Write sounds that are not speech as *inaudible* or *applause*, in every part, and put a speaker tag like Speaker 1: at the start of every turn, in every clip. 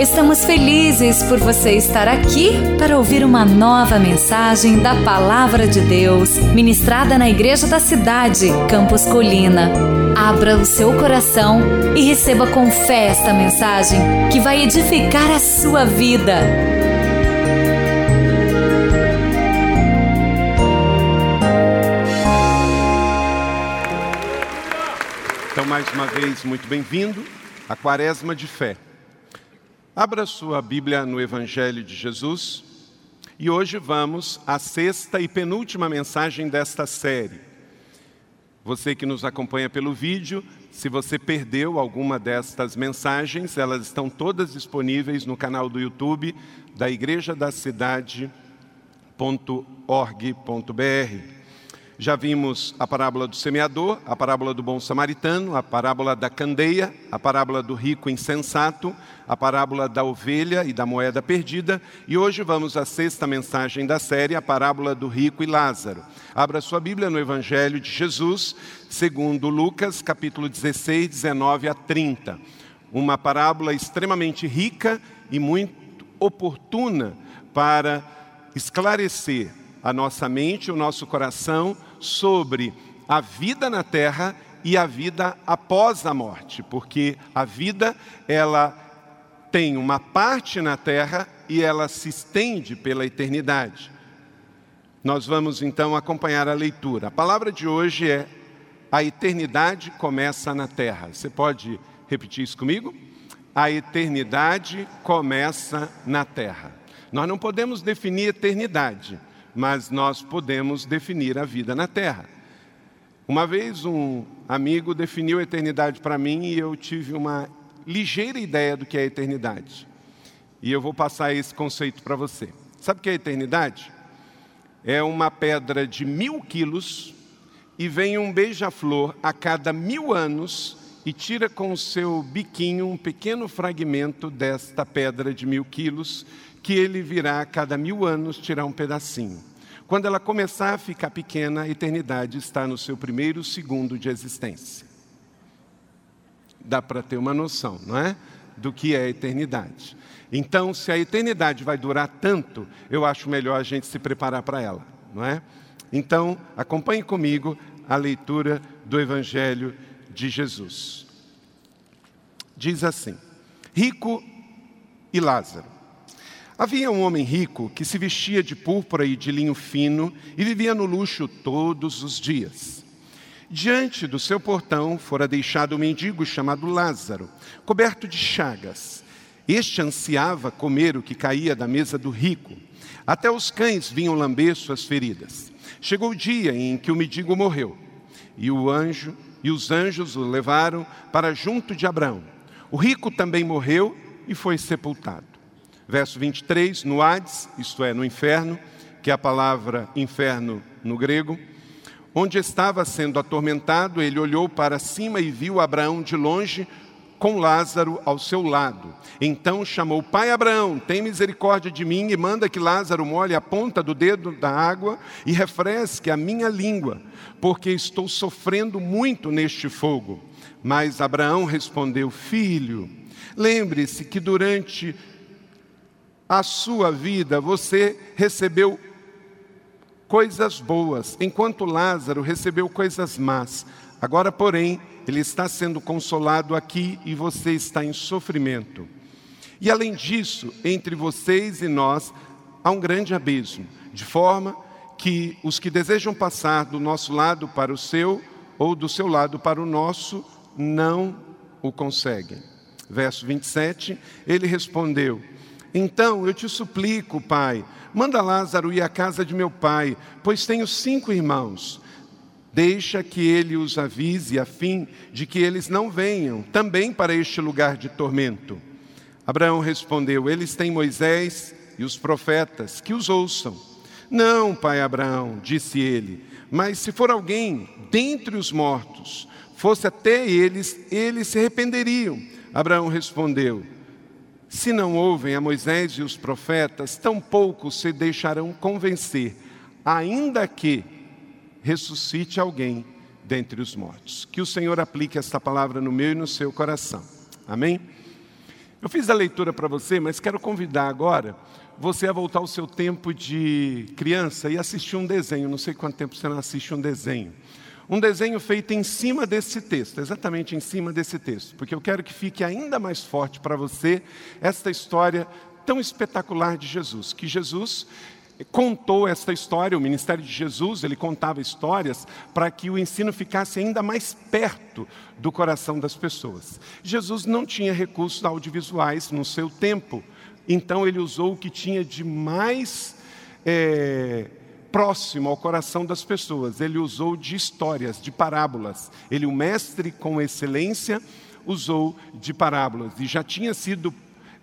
Speaker 1: Estamos felizes por você estar aqui para ouvir uma nova mensagem da Palavra de Deus, ministrada na Igreja da Cidade, Campos Colina. Abra o seu coração e receba com fé esta mensagem que vai edificar a sua vida.
Speaker 2: Então, mais uma vez, muito bem-vindo à Quaresma de Fé. Abra sua Bíblia no Evangelho de Jesus e hoje vamos à sexta e penúltima mensagem desta série. Você que nos acompanha pelo vídeo, se você perdeu alguma destas mensagens, elas estão todas disponíveis no canal do YouTube da Igreja da Cidade.org.br. Já vimos a parábola do semeador, a parábola do bom samaritano, a parábola da candeia, a parábola do rico insensato, a parábola da ovelha e da moeda perdida, e hoje vamos à sexta mensagem da série, a parábola do rico e Lázaro. Abra sua Bíblia no Evangelho de Jesus, segundo Lucas, capítulo 16, 19 a 30. Uma parábola extremamente rica e muito oportuna para esclarecer a nossa mente, o nosso coração sobre a vida na terra e a vida após a morte, porque a vida ela tem uma parte na terra e ela se estende pela eternidade. Nós vamos então acompanhar a leitura. A palavra de hoje é: a eternidade começa na terra. Você pode repetir isso comigo? A eternidade começa na terra. Nós não podemos definir eternidade mas nós podemos definir a vida na terra. Uma vez um amigo definiu a eternidade para mim e eu tive uma ligeira ideia do que é a eternidade. E eu vou passar esse conceito para você. Sabe o que é a eternidade? É uma pedra de mil quilos e vem um beija-flor a cada mil anos e tira com o seu biquinho um pequeno fragmento desta pedra de mil quilos que ele virá a cada mil anos tirar um pedacinho. Quando ela começar a ficar pequena, a eternidade está no seu primeiro segundo de existência. Dá para ter uma noção, não é? Do que é a eternidade. Então, se a eternidade vai durar tanto, eu acho melhor a gente se preparar para ela, não é? Então, acompanhe comigo a leitura do Evangelho de Jesus. Diz assim: Rico e Lázaro. Havia um homem rico que se vestia de púrpura e de linho fino e vivia no luxo todos os dias. Diante do seu portão fora deixado um mendigo chamado Lázaro, coberto de chagas. Este ansiava comer o que caía da mesa do rico. Até os cães vinham lamber suas feridas. Chegou o dia em que o mendigo morreu, e o anjo e os anjos o levaram para junto de Abraão. O rico também morreu e foi sepultado verso 23, no Hades, isto é, no inferno, que é a palavra inferno no grego, onde estava sendo atormentado, ele olhou para cima e viu Abraão de longe com Lázaro ao seu lado. Então chamou: Pai Abraão, tem misericórdia de mim e manda que Lázaro molhe a ponta do dedo da água e refresque a minha língua, porque estou sofrendo muito neste fogo. Mas Abraão respondeu: Filho, lembre-se que durante a sua vida você recebeu coisas boas, enquanto Lázaro recebeu coisas más. Agora, porém, ele está sendo consolado aqui e você está em sofrimento. E além disso, entre vocês e nós há um grande abismo, de forma que os que desejam passar do nosso lado para o seu ou do seu lado para o nosso não o conseguem. Verso 27, ele respondeu: então eu te suplico, pai, manda Lázaro ir à casa de meu pai, pois tenho cinco irmãos. Deixa que ele os avise, a fim de que eles não venham também para este lugar de tormento. Abraão respondeu: Eles têm Moisés e os profetas, que os ouçam. Não, pai Abraão, disse ele, mas se for alguém dentre os mortos, fosse até eles, eles se arrependeriam. Abraão respondeu: se não ouvem a Moisés e os profetas, tampouco se deixarão convencer, ainda que ressuscite alguém dentre os mortos. Que o Senhor aplique esta palavra no meu e no seu coração. Amém? Eu fiz a leitura para você, mas quero convidar agora você a voltar ao seu tempo de criança e assistir um desenho. Não sei quanto tempo você não assiste um desenho. Um desenho feito em cima desse texto, exatamente em cima desse texto, porque eu quero que fique ainda mais forte para você esta história tão espetacular de Jesus, que Jesus contou esta história, o ministério de Jesus, ele contava histórias para que o ensino ficasse ainda mais perto do coração das pessoas. Jesus não tinha recursos audiovisuais no seu tempo, então ele usou o que tinha de mais é, próximo ao coração das pessoas. Ele usou de histórias, de parábolas. Ele, o mestre com excelência, usou de parábolas e já tinha sido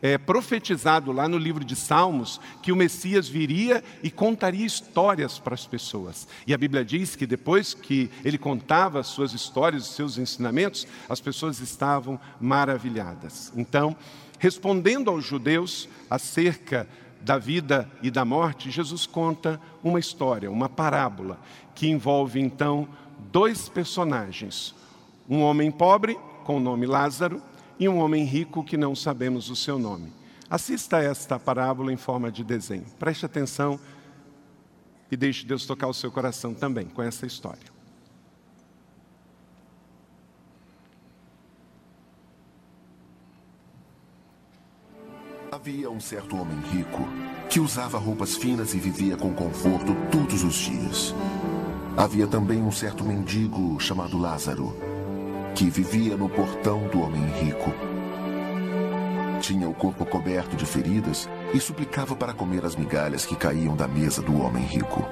Speaker 2: é, profetizado lá no livro de Salmos que o Messias viria e contaria histórias para as pessoas. E a Bíblia diz que depois que ele contava as suas histórias, os seus ensinamentos, as pessoas estavam maravilhadas. Então, respondendo aos judeus acerca da vida e da morte, Jesus conta uma história, uma parábola, que envolve então dois personagens: um homem pobre, com o nome Lázaro, e um homem rico que não sabemos o seu nome. Assista esta parábola em forma de desenho. Preste atenção e deixe Deus tocar o seu coração também com essa história.
Speaker 3: Havia um certo homem rico que usava roupas finas e vivia com conforto todos os dias. Havia também um certo mendigo chamado Lázaro que vivia no portão do homem rico. Tinha o corpo coberto de feridas e suplicava para comer as migalhas que caíam da mesa do homem rico.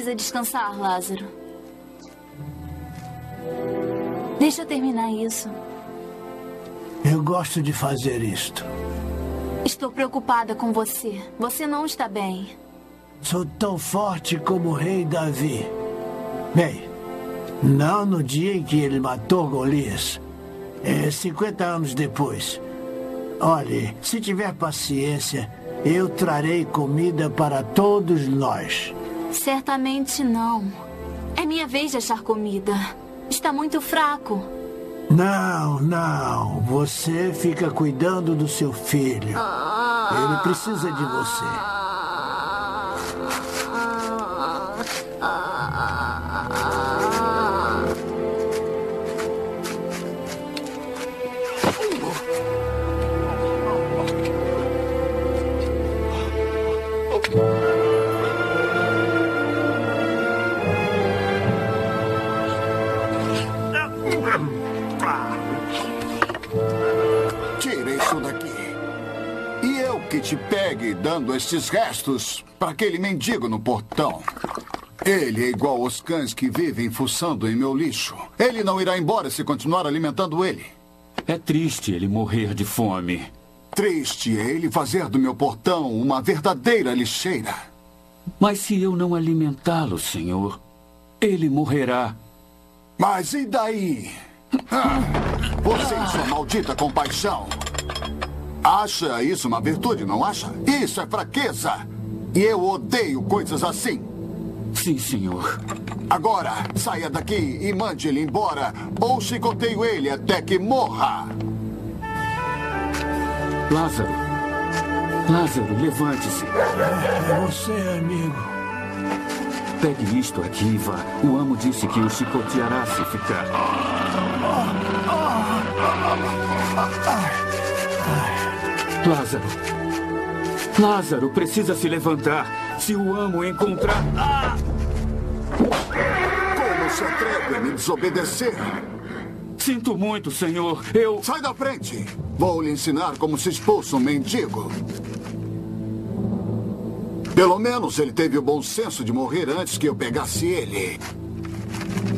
Speaker 4: Precisa descansar, Lázaro. Deixa eu terminar isso.
Speaker 5: Eu gosto de fazer isto.
Speaker 4: Estou preocupada com você. Você não está bem.
Speaker 5: Sou tão forte como o rei Davi. Bem, não no dia em que ele matou Golias. É 50 anos depois. Olhe, se tiver paciência, eu trarei comida para todos nós.
Speaker 4: Certamente não. É minha vez de achar comida. Está muito fraco.
Speaker 5: Não, não. Você fica cuidando do seu filho. Ele precisa de você.
Speaker 6: Te pegue dando estes restos para aquele mendigo no portão. Ele é igual aos cães que vivem fuçando em meu lixo. Ele não irá embora se continuar alimentando ele.
Speaker 7: É triste ele morrer de fome.
Speaker 6: Triste é ele fazer do meu portão uma verdadeira lixeira.
Speaker 7: Mas se eu não alimentá-lo, senhor, ele morrerá.
Speaker 6: Mas e daí? Ah, você e sua maldita compaixão. Acha isso uma virtude, não acha? Isso é fraqueza. E eu odeio coisas assim.
Speaker 7: Sim, senhor.
Speaker 6: Agora, saia daqui e mande ele embora, ou chicoteio ele até que morra.
Speaker 7: Lázaro. Lázaro, levante-se.
Speaker 5: É você, amigo.
Speaker 7: Pegue isto aqui e vá. O amo disse que o chicoteará se ficar. Lázaro. Lázaro precisa se levantar. Se o amo encontrar. Ah!
Speaker 6: Como se atreve a me desobedecer?
Speaker 7: Sinto muito, senhor. Eu.
Speaker 6: Sai da frente! Vou lhe ensinar como se expulsa um mendigo. Pelo menos ele teve o bom senso de morrer antes que eu pegasse ele.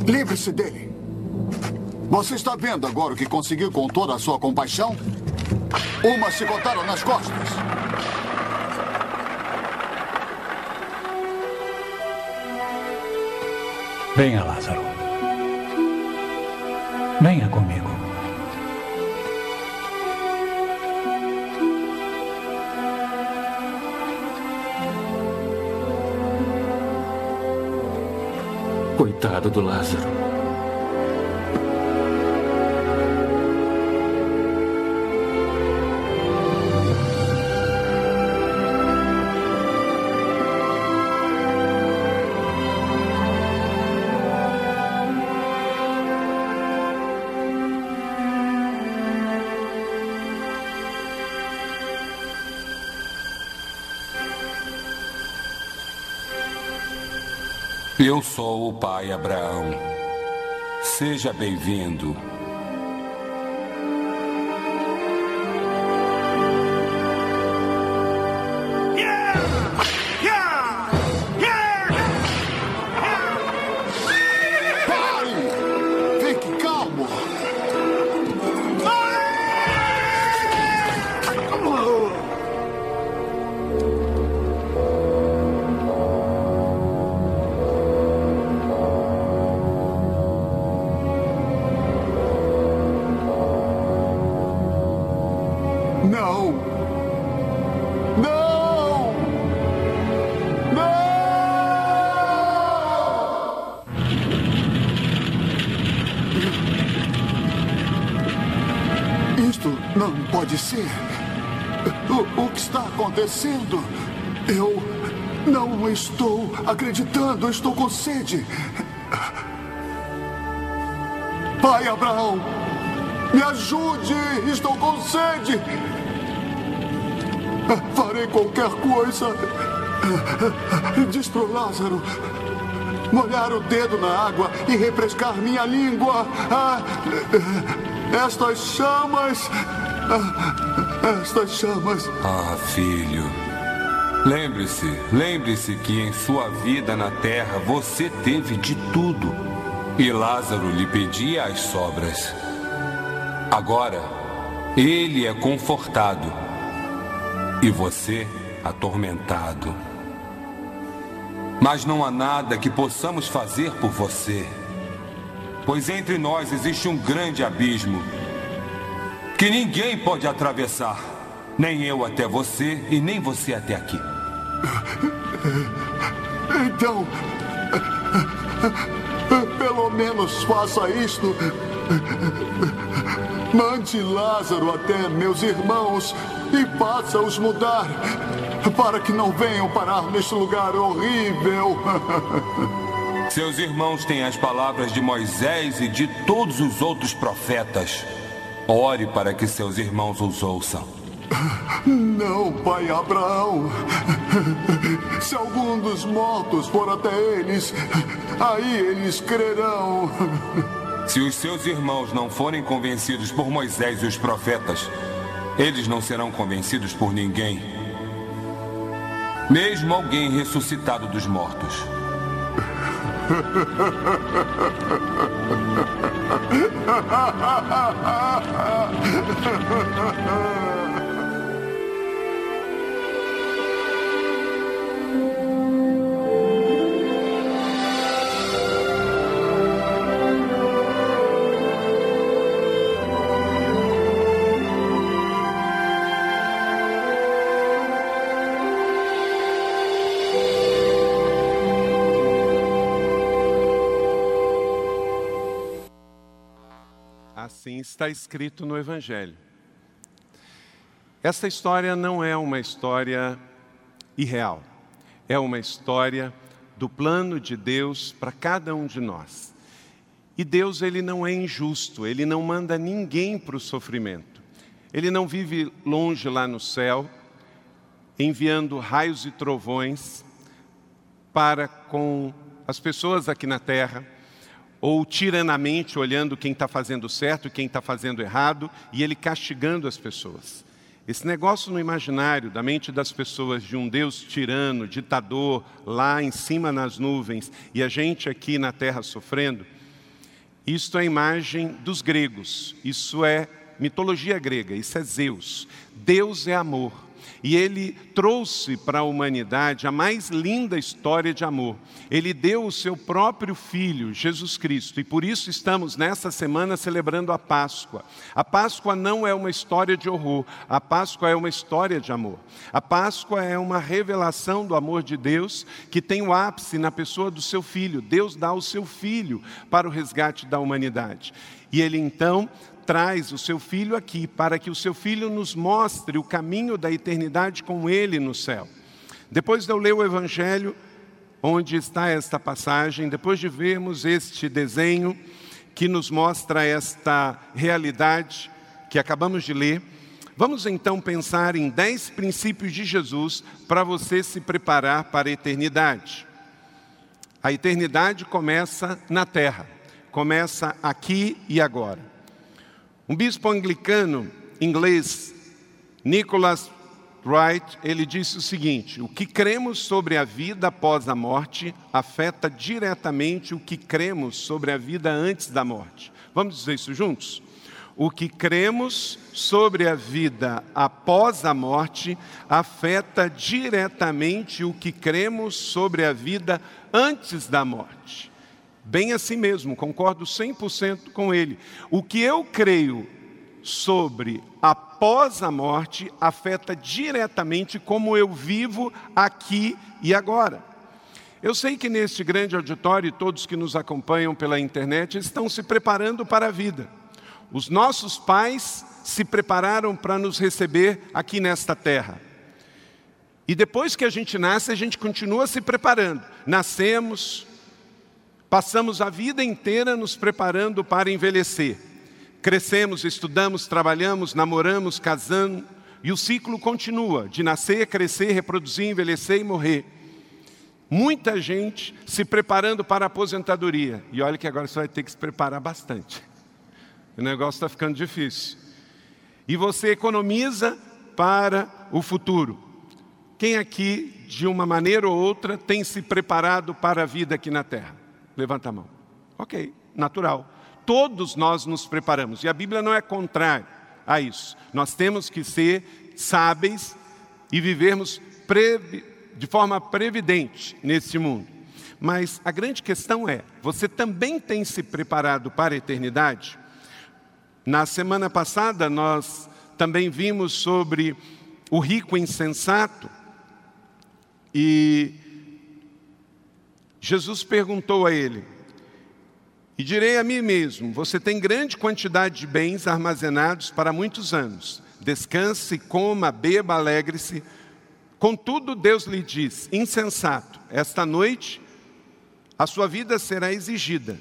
Speaker 6: Livre-se dele. Você está vendo agora o que conseguiu com toda a sua compaixão? Uma chicotaram nas costas.
Speaker 5: Venha, Lázaro. Venha comigo.
Speaker 7: Coitado do Lázaro.
Speaker 8: Eu sou o pai Abraão. Seja bem-vindo.
Speaker 6: Pode ser? O, o que está acontecendo? Eu não estou acreditando, estou com sede. Pai Abraão, me ajude, estou com sede. Qualquer coisa. Diz para o Lázaro molhar o dedo na água e refrescar minha língua. Estas chamas estas chamas.
Speaker 8: Ah, filho. Lembre-se, lembre-se que em sua vida na terra você teve de tudo. E Lázaro lhe pedia as sobras. Agora, ele é confortado e você atormentado. Mas não há nada que possamos fazer por você, pois entre nós existe um grande abismo que ninguém pode atravessar. Nem eu até você e nem você até aqui.
Speaker 6: Então, pelo menos faça isto. Mande Lázaro até meus irmãos e faça-os mudar para que não venham parar neste lugar horrível. *laughs*
Speaker 8: Seus irmãos têm as palavras de Moisés e de todos os outros profetas. Ore para que seus irmãos os ouçam.
Speaker 6: Não, pai Abraão. Se algum dos mortos for até eles, aí eles crerão.
Speaker 8: Se os seus irmãos não forem convencidos por Moisés e os profetas, eles não serão convencidos por ninguém. Mesmo alguém ressuscitado dos mortos. *laughs*
Speaker 2: está escrito no Evangelho. Essa história não é uma história irreal, é uma história do plano de Deus para cada um de nós. E Deus, ele não é injusto, ele não manda ninguém para o sofrimento. Ele não vive longe lá no céu, enviando raios e trovões para com as pessoas aqui na terra ou tiranamente olhando quem está fazendo certo e quem está fazendo errado, e ele castigando as pessoas. Esse negócio no imaginário da mente das pessoas de um Deus tirano, ditador, lá em cima nas nuvens, e a gente aqui na terra sofrendo, isto é a imagem dos gregos, isso é mitologia grega, isso é Zeus. Deus é amor. E ele trouxe para a humanidade a mais linda história de amor. Ele deu o seu próprio filho, Jesus Cristo, e por isso estamos nessa semana celebrando a Páscoa. A Páscoa não é uma história de horror, a Páscoa é uma história de amor. A Páscoa é uma revelação do amor de Deus que tem o ápice na pessoa do seu filho. Deus dá o seu filho para o resgate da humanidade. E ele então traz o seu filho aqui para que o seu filho nos mostre o caminho da eternidade com ele no céu. Depois de eu ler o Evangelho, onde está esta passagem, depois de vermos este desenho que nos mostra esta realidade que acabamos de ler, vamos então pensar em dez princípios de Jesus para você se preparar para a eternidade. A eternidade começa na terra, começa aqui e agora. Um bispo anglicano inglês, Nicholas Wright, ele disse o seguinte: o que cremos sobre a vida após a morte afeta diretamente o que cremos sobre a vida antes da morte. Vamos dizer isso juntos? O que cremos sobre a vida após a morte afeta diretamente o que cremos sobre a vida antes da morte. Bem assim mesmo, concordo 100% com ele. O que eu creio sobre após a morte afeta diretamente como eu vivo aqui e agora. Eu sei que neste grande auditório, todos que nos acompanham pela internet estão se preparando para a vida. Os nossos pais se prepararam para nos receber aqui nesta terra. E depois que a gente nasce, a gente continua se preparando. Nascemos, Passamos a vida inteira nos preparando para envelhecer. Crescemos, estudamos, trabalhamos, namoramos, casamos, e o ciclo continua de nascer, crescer, reproduzir, envelhecer e morrer. Muita gente se preparando para a aposentadoria. E olha que agora você vai ter que se preparar bastante. O negócio está ficando difícil. E você economiza para o futuro. Quem aqui, de uma maneira ou outra, tem se preparado para a vida aqui na Terra? Levanta a mão. Ok, natural. Todos nós nos preparamos. E a Bíblia não é contrária a isso. Nós temos que ser sábeis e vivermos de forma previdente nesse mundo. Mas a grande questão é: você também tem se preparado para a eternidade? Na semana passada, nós também vimos sobre o rico insensato e Jesus perguntou a ele: E direi a mim mesmo: Você tem grande quantidade de bens armazenados para muitos anos. Descanse, coma, beba, alegre-se. Contudo, Deus lhe diz: Insensato, esta noite a sua vida será exigida.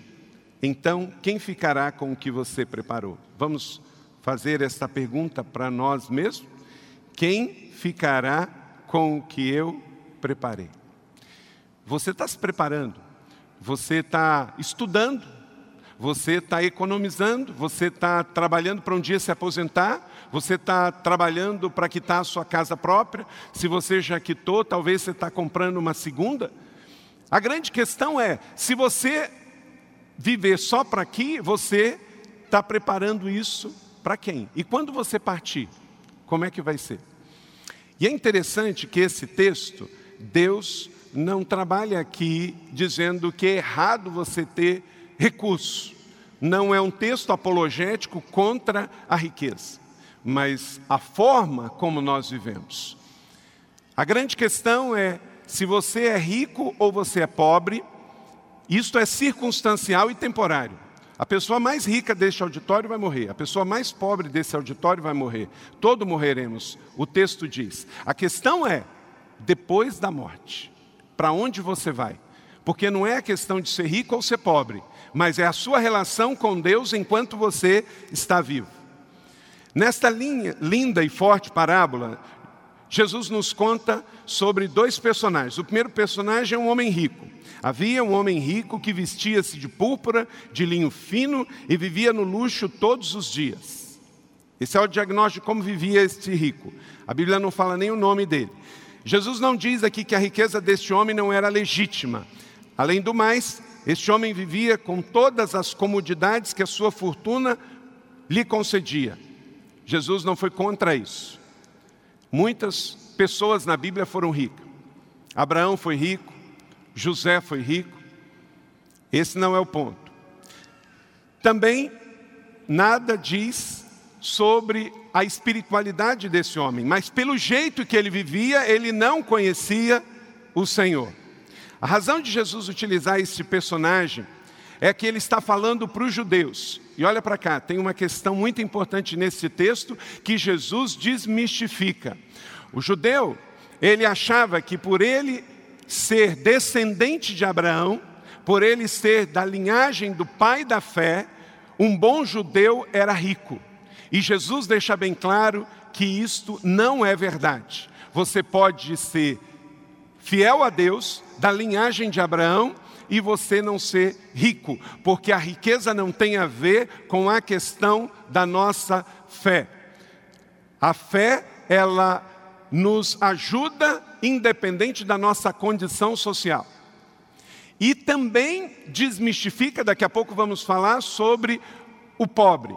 Speaker 2: Então, quem ficará com o que você preparou? Vamos fazer esta pergunta para nós mesmos? Quem ficará com o que eu preparei? Você está se preparando, você está estudando, você está economizando, você está trabalhando para um dia se aposentar, você está trabalhando para quitar a sua casa própria. Se você já quitou, talvez você está comprando uma segunda. A grande questão é: se você viver só para aqui, você está preparando isso para quem? E quando você partir, como é que vai ser? E é interessante que esse texto, Deus não trabalha aqui dizendo que é errado você ter recurso. Não é um texto apologético contra a riqueza, mas a forma como nós vivemos. A grande questão é se você é rico ou você é pobre, isto é circunstancial e temporário. A pessoa mais rica deste auditório vai morrer, a pessoa mais pobre desse auditório vai morrer. Todos morreremos, o texto diz. A questão é depois da morte para onde você vai. Porque não é a questão de ser rico ou ser pobre, mas é a sua relação com Deus enquanto você está vivo. Nesta linha, linda e forte parábola, Jesus nos conta sobre dois personagens. O primeiro personagem é um homem rico. Havia um homem rico que vestia-se de púrpura, de linho fino e vivia no luxo todos os dias. Esse é o diagnóstico de como vivia este rico. A Bíblia não fala nem o nome dele. Jesus não diz aqui que a riqueza deste homem não era legítima. Além do mais, este homem vivia com todas as comodidades que a sua fortuna lhe concedia. Jesus não foi contra isso. Muitas pessoas na Bíblia foram ricas. Abraão foi rico, José foi rico. Esse não é o ponto. Também nada diz sobre a espiritualidade desse homem, mas pelo jeito que ele vivia, ele não conhecia o Senhor. A razão de Jesus utilizar esse personagem é que ele está falando para os judeus. E olha para cá, tem uma questão muito importante nesse texto que Jesus desmistifica. O judeu, ele achava que por ele ser descendente de Abraão, por ele ser da linhagem do pai da fé, um bom judeu era rico. E Jesus deixa bem claro que isto não é verdade. Você pode ser fiel a Deus, da linhagem de Abraão, e você não ser rico, porque a riqueza não tem a ver com a questão da nossa fé. A fé, ela nos ajuda independente da nossa condição social. E também desmistifica, daqui a pouco vamos falar sobre o pobre.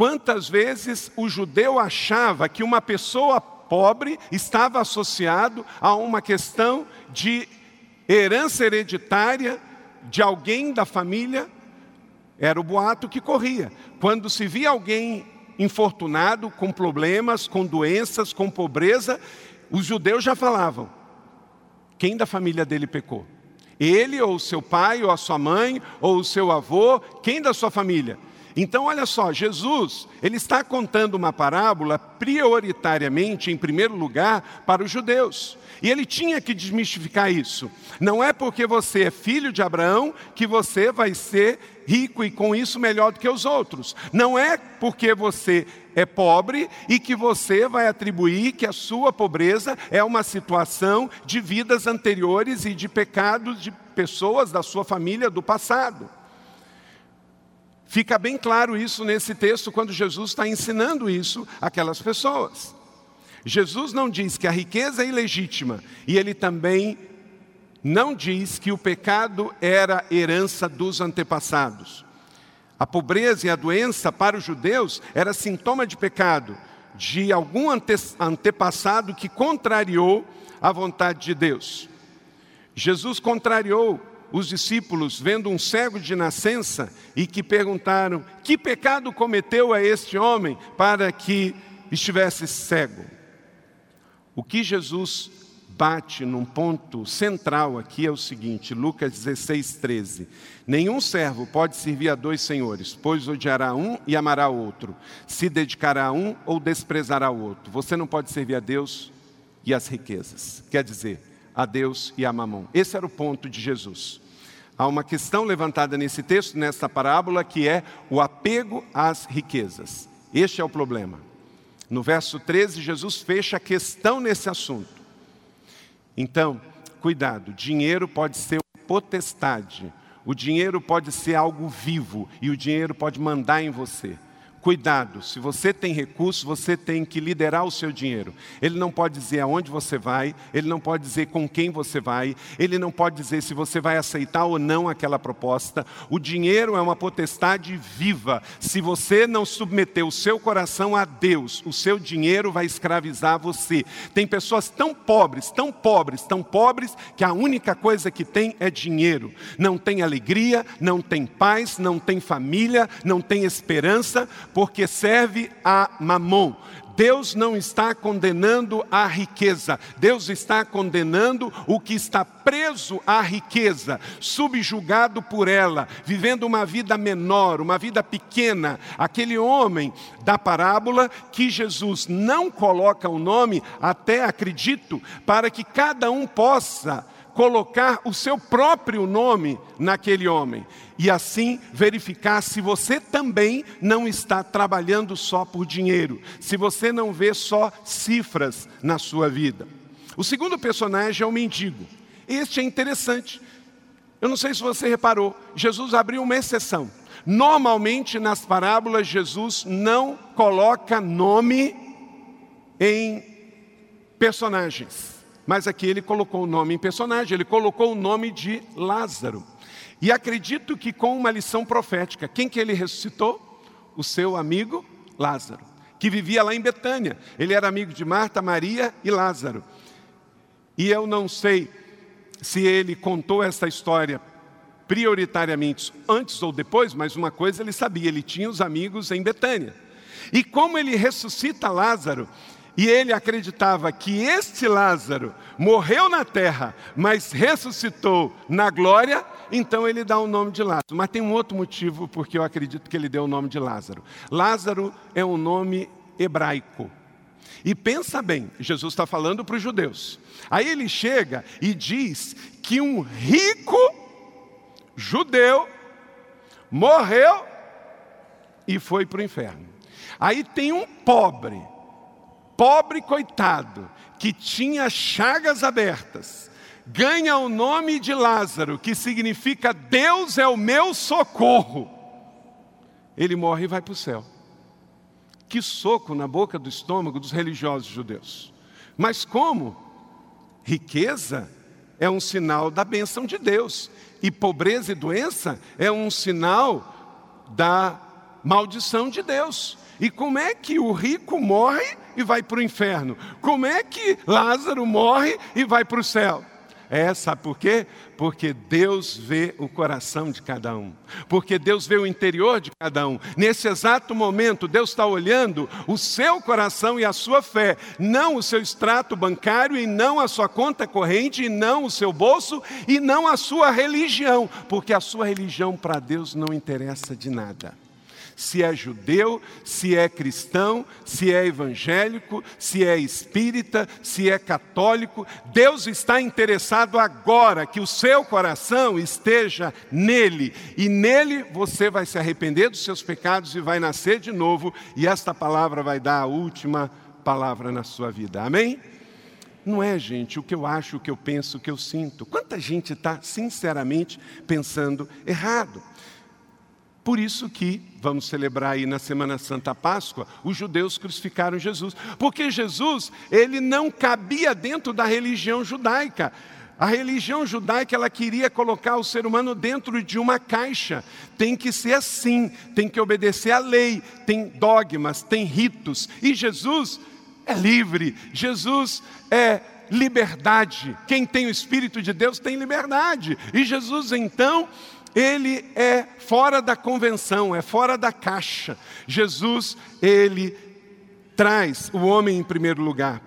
Speaker 2: Quantas vezes o judeu achava que uma pessoa pobre estava associado a uma questão de herança hereditária de alguém da família? Era o boato que corria. Quando se via alguém infortunado, com problemas, com doenças, com pobreza, os judeus já falavam: quem da família dele pecou? Ele, ou seu pai, ou a sua mãe, ou o seu avô, quem da sua família? Então, olha só, Jesus, ele está contando uma parábola prioritariamente, em primeiro lugar, para os judeus. E ele tinha que desmistificar isso. Não é porque você é filho de Abraão que você vai ser rico e com isso melhor do que os outros. Não é porque você é pobre e que você vai atribuir que a sua pobreza é uma situação de vidas anteriores e de pecados de pessoas da sua família do passado. Fica bem claro isso nesse texto quando Jesus está ensinando isso àquelas pessoas. Jesus não diz que a riqueza é ilegítima e ele também não diz que o pecado era herança dos antepassados. A pobreza e a doença para os judeus era sintoma de pecado, de algum ante antepassado que contrariou a vontade de Deus. Jesus contrariou os discípulos, vendo um cego de nascença, e que perguntaram: Que pecado cometeu a este homem para que estivesse cego? O que Jesus bate num ponto central aqui é o seguinte, Lucas 16, 13. Nenhum servo pode servir a dois senhores, pois odiará um e amará outro, se dedicará a um ou desprezará o outro. Você não pode servir a Deus e as riquezas. Quer dizer, a Deus e a mamão. Esse era o ponto de Jesus. Há uma questão levantada nesse texto, nessa parábola, que é o apego às riquezas. Este é o problema. No verso 13, Jesus fecha a questão nesse assunto. Então, cuidado, dinheiro pode ser potestade, o dinheiro pode ser algo vivo e o dinheiro pode mandar em você. Cuidado, se você tem recursos, você tem que liderar o seu dinheiro. Ele não pode dizer aonde você vai, ele não pode dizer com quem você vai, ele não pode dizer se você vai aceitar ou não aquela proposta. O dinheiro é uma potestade viva. Se você não submeter o seu coração a Deus, o seu dinheiro vai escravizar você. Tem pessoas tão pobres, tão pobres, tão pobres, que a única coisa que tem é dinheiro. Não tem alegria, não tem paz, não tem família, não tem esperança porque serve a mamon. Deus não está condenando a riqueza, Deus está condenando o que está preso à riqueza, subjugado por ela, vivendo uma vida menor, uma vida pequena. Aquele homem da parábola que Jesus não coloca o nome, até acredito, para que cada um possa colocar o seu próprio nome naquele homem e assim verificar se você também não está trabalhando só por dinheiro, se você não vê só cifras na sua vida. O segundo personagem é o mendigo. Este é interessante. Eu não sei se você reparou, Jesus abriu uma exceção. Normalmente nas parábolas Jesus não coloca nome em personagens. Mas aqui ele colocou o nome em personagem, ele colocou o nome de Lázaro. E acredito que com uma lição profética. Quem que ele ressuscitou? O seu amigo Lázaro, que vivia lá em Betânia. Ele era amigo de Marta, Maria e Lázaro. E eu não sei se ele contou essa história prioritariamente antes ou depois, mas uma coisa ele sabia, ele tinha os amigos em Betânia. E como ele ressuscita Lázaro, e ele acreditava que este Lázaro morreu na terra, mas ressuscitou na glória, então ele dá o nome de Lázaro. Mas tem um outro motivo porque eu acredito que ele deu o nome de Lázaro. Lázaro é um nome hebraico. E pensa bem, Jesus está falando para os judeus. Aí ele chega e diz que um rico judeu, morreu e foi para o inferno. Aí tem um pobre, pobre coitado, que tinha chagas abertas, ganha o nome de Lázaro, que significa Deus é o meu socorro. Ele morre e vai para o céu. Que soco na boca do estômago dos religiosos judeus. Mas como? Riqueza é um sinal da bênção de Deus. E pobreza e doença é um sinal da maldição de Deus. E como é que o rico morre e vai para o inferno? Como é que Lázaro morre e vai para o céu? É, sabe por quê? Porque Deus vê o coração de cada um. Porque Deus vê o interior de cada um. Nesse exato momento, Deus está olhando o seu coração e a sua fé, não o seu extrato bancário, e não a sua conta corrente, e não o seu bolso, e não a sua religião. Porque a sua religião para Deus não interessa de nada se é judeu, se é cristão, se é evangélico, se é espírita, se é católico. Deus está interessado agora que o seu coração esteja nele, e nele você vai se arrepender dos seus pecados e vai nascer de novo, e esta palavra vai dar a última palavra na sua vida. Amém? Não é, gente, o que eu acho, o que eu penso, o que eu sinto. Quanta gente está sinceramente pensando errado? Por isso que vamos celebrar aí na Semana Santa Páscoa, os judeus crucificaram Jesus, porque Jesus, ele não cabia dentro da religião judaica. A religião judaica ela queria colocar o ser humano dentro de uma caixa. Tem que ser assim, tem que obedecer à lei, tem dogmas, tem ritos. E Jesus é livre. Jesus é liberdade. Quem tem o espírito de Deus tem liberdade. E Jesus então ele é fora da convenção, é fora da caixa. Jesus, ele traz o homem em primeiro lugar.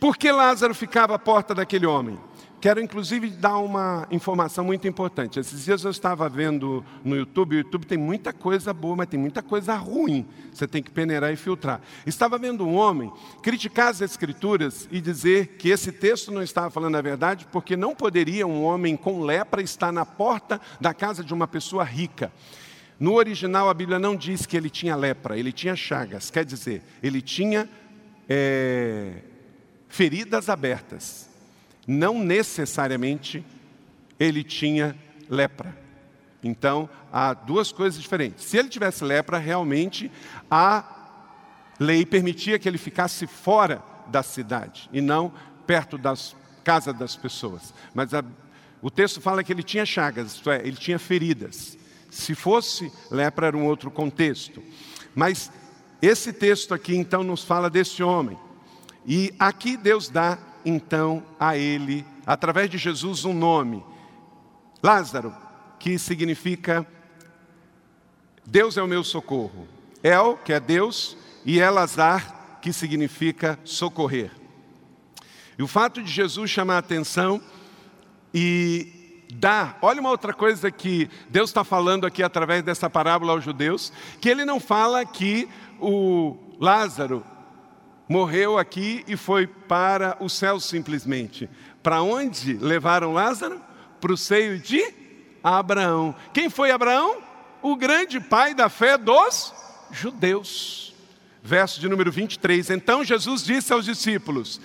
Speaker 2: Por que Lázaro ficava à porta daquele homem? Quero inclusive dar uma informação muito importante. Esses dias eu estava vendo no YouTube, o YouTube tem muita coisa boa, mas tem muita coisa ruim. Você tem que peneirar e filtrar. Estava vendo um homem criticar as escrituras e dizer que esse texto não estava falando a verdade, porque não poderia um homem com lepra estar na porta da casa de uma pessoa rica. No original a Bíblia não diz que ele tinha lepra, ele tinha chagas, quer dizer, ele tinha é, feridas abertas não necessariamente ele tinha lepra. Então, há duas coisas diferentes. Se ele tivesse lepra, realmente a lei permitia que ele ficasse fora da cidade e não perto das casas das pessoas. Mas a, o texto fala que ele tinha chagas, isto é, ele tinha feridas. Se fosse lepra, era um outro contexto. Mas esse texto aqui, então, nos fala desse homem. E aqui Deus dá então a ele, através de Jesus, um nome: Lázaro, que significa Deus é o meu socorro. El, que é Deus, e Elazar, que significa socorrer. E o fato de Jesus chamar a atenção e dar, olha uma outra coisa que Deus está falando aqui através dessa parábola aos judeus, que ele não fala que o Lázaro morreu aqui e foi para o céu simplesmente. Para onde levaram Lázaro? Para o seio de Abraão. Quem foi Abraão? O grande pai da fé dos judeus. Verso de número 23. Então Jesus disse aos discípulos: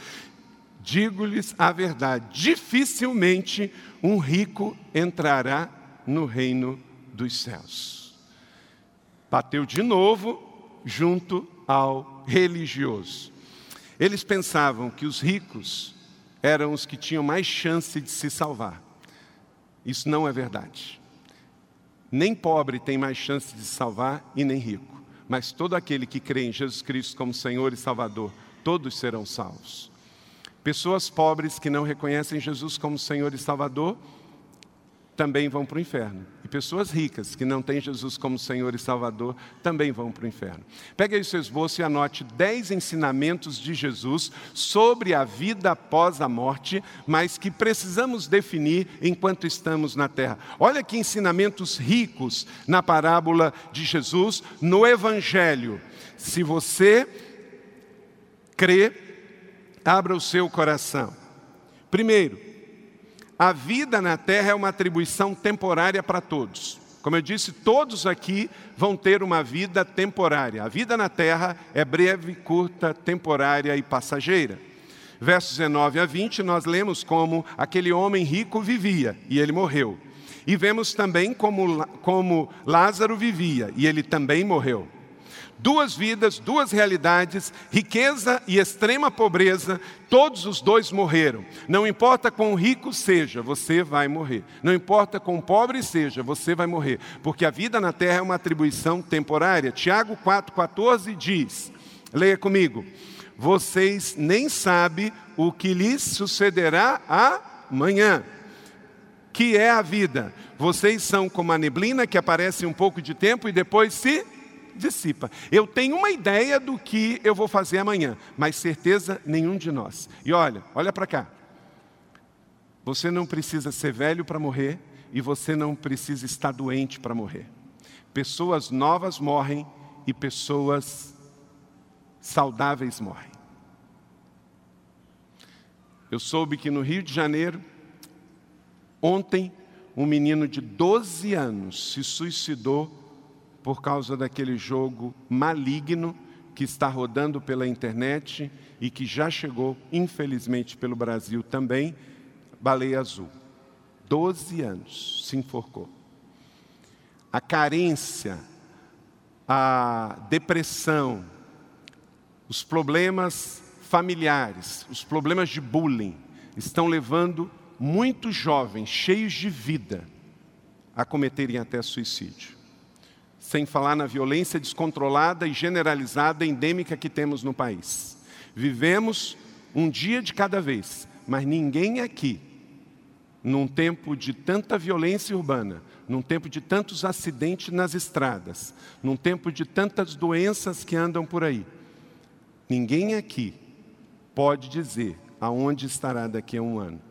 Speaker 2: Digo-lhes a verdade, dificilmente um rico entrará no reino dos céus. Bateu de novo junto ao religioso. Eles pensavam que os ricos eram os que tinham mais chance de se salvar. Isso não é verdade. Nem pobre tem mais chance de se salvar e nem rico. mas todo aquele que crê em Jesus Cristo como Senhor e Salvador, todos serão salvos. Pessoas pobres que não reconhecem Jesus como Senhor e Salvador também vão para o inferno. E pessoas ricas que não têm Jesus como Senhor e Salvador também vão para o inferno. Pegue aí o seu esboço e anote dez ensinamentos de Jesus sobre a vida após a morte, mas que precisamos definir enquanto estamos na terra. Olha que ensinamentos ricos na parábola de Jesus no Evangelho. Se você crê, abra o seu coração. Primeiro, a vida na terra é uma atribuição temporária para todos. Como eu disse, todos aqui vão ter uma vida temporária. A vida na terra é breve, curta, temporária e passageira. Versos 19 a 20, nós lemos como aquele homem rico vivia e ele morreu. E vemos também como, como Lázaro vivia e ele também morreu. Duas vidas, duas realidades, riqueza e extrema pobreza, todos os dois morreram. Não importa quão rico seja, você vai morrer. Não importa quão pobre seja, você vai morrer. Porque a vida na terra é uma atribuição temporária. Tiago 4,14 diz: leia comigo. Vocês nem sabem o que lhes sucederá amanhã. Que é a vida? Vocês são como a neblina que aparece um pouco de tempo e depois se dissipa. Eu tenho uma ideia do que eu vou fazer amanhã, mas certeza nenhum de nós. E olha, olha para cá. Você não precisa ser velho para morrer e você não precisa estar doente para morrer. Pessoas novas morrem e pessoas saudáveis morrem. Eu soube que no Rio de Janeiro, ontem, um menino de 12 anos se suicidou por causa daquele jogo maligno que está rodando pela internet e que já chegou, infelizmente, pelo Brasil também, Baleia Azul. Doze anos se enforcou. A carência, a depressão, os problemas familiares, os problemas de bullying, estão levando muitos jovens cheios de vida a cometerem até suicídio sem falar na violência descontrolada e generalizada endêmica que temos no país. Vivemos um dia de cada vez, mas ninguém aqui, num tempo de tanta violência urbana, num tempo de tantos acidentes nas estradas, num tempo de tantas doenças que andam por aí, ninguém aqui pode dizer aonde estará daqui a um ano.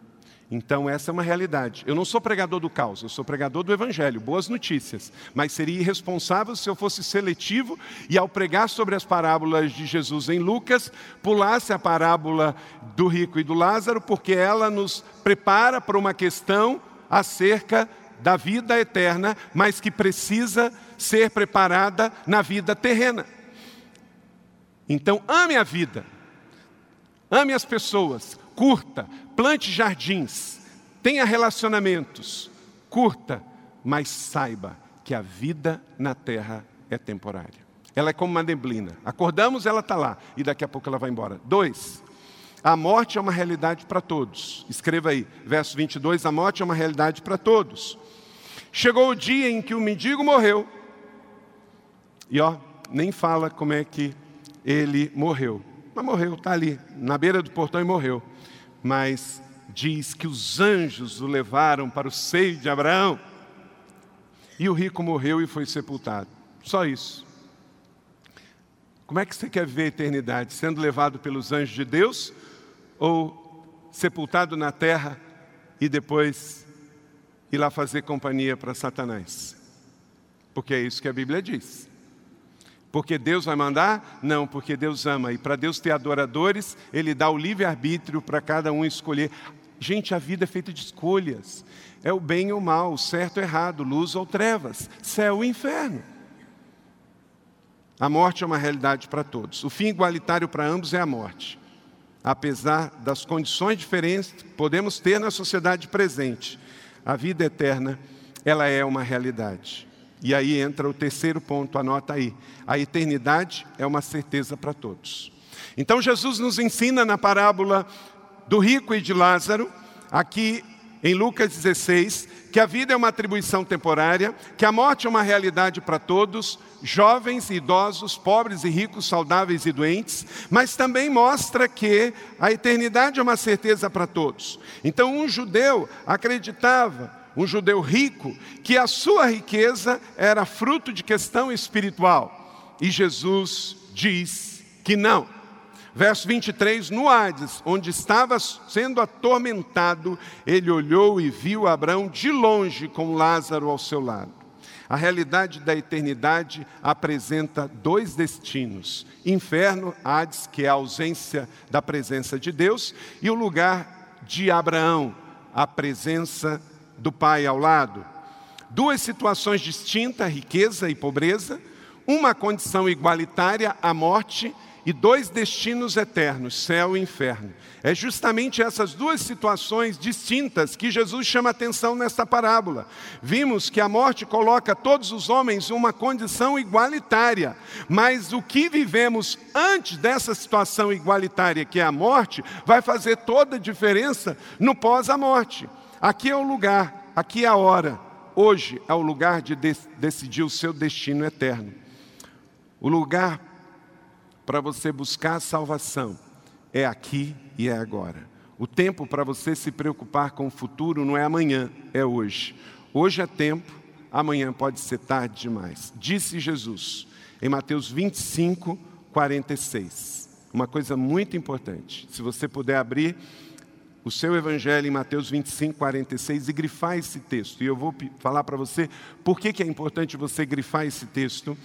Speaker 2: Então, essa é uma realidade. Eu não sou pregador do caos, eu sou pregador do Evangelho, boas notícias. Mas seria irresponsável se eu fosse seletivo e, ao pregar sobre as parábolas de Jesus em Lucas, pulasse a parábola do rico e do Lázaro, porque ela nos prepara para uma questão acerca da vida eterna, mas que precisa ser preparada na vida terrena. Então, ame a vida, ame as pessoas, curta, plante jardins, tenha relacionamentos, curta, mas saiba que a vida na terra é temporária. Ela é como uma neblina. Acordamos, ela está lá e daqui a pouco ela vai embora. Dois, a morte é uma realidade para todos. Escreva aí, verso 22, a morte é uma realidade para todos. Chegou o dia em que o mendigo morreu. E ó, nem fala como é que ele morreu. Mas morreu, está ali, na beira do portão e morreu mas diz que os anjos o levaram para o seio de Abraão. E o rico morreu e foi sepultado. Só isso. Como é que você quer ver a eternidade? Sendo levado pelos anjos de Deus ou sepultado na terra e depois ir lá fazer companhia para Satanás? Porque é isso que a Bíblia diz. Porque Deus vai mandar? Não, porque Deus ama. E para Deus ter adoradores, Ele dá o livre-arbítrio para cada um escolher. Gente, a vida é feita de escolhas. É o bem ou o mal, o certo ou errado, luz ou trevas, céu ou inferno. A morte é uma realidade para todos. O fim igualitário para ambos é a morte. Apesar das condições diferentes que podemos ter na sociedade presente, a vida eterna, ela é uma realidade. E aí entra o terceiro ponto, anota aí. A eternidade é uma certeza para todos. Então Jesus nos ensina na parábola do rico e de Lázaro, aqui em Lucas 16 que a vida é uma atribuição temporária, que a morte é uma realidade para todos, jovens idosos, pobres e ricos, saudáveis e doentes, mas também mostra que a eternidade é uma certeza para todos. Então, um judeu acreditava, um judeu rico, que a sua riqueza era fruto de questão espiritual. E Jesus diz que não. Verso 23, no Hades, onde estava sendo atormentado, ele olhou e viu Abraão de longe com Lázaro ao seu lado. A realidade da eternidade apresenta dois destinos: inferno, Hades, que é a ausência da presença de Deus, e o lugar de Abraão, a presença do Pai ao lado. Duas situações distintas, riqueza e pobreza, uma condição igualitária, a morte, e dois destinos eternos, céu e inferno. É justamente essas duas situações distintas que Jesus chama atenção nesta parábola. Vimos que a morte coloca todos os homens em uma condição igualitária, mas o que vivemos antes dessa situação igualitária, que é a morte, vai fazer toda a diferença no pós-a-morte. Aqui é o lugar, aqui é a hora. Hoje é o lugar de decidir o seu destino eterno. O lugar para você buscar a salvação é aqui e é agora. O tempo para você se preocupar com o futuro não é amanhã, é hoje. Hoje é tempo, amanhã pode ser tarde demais. Disse Jesus em Mateus 25, 46. Uma coisa muito importante. Se você puder abrir o seu evangelho em Mateus 25, 46 e grifar esse texto. E eu vou falar para você por que, que é importante você grifar esse texto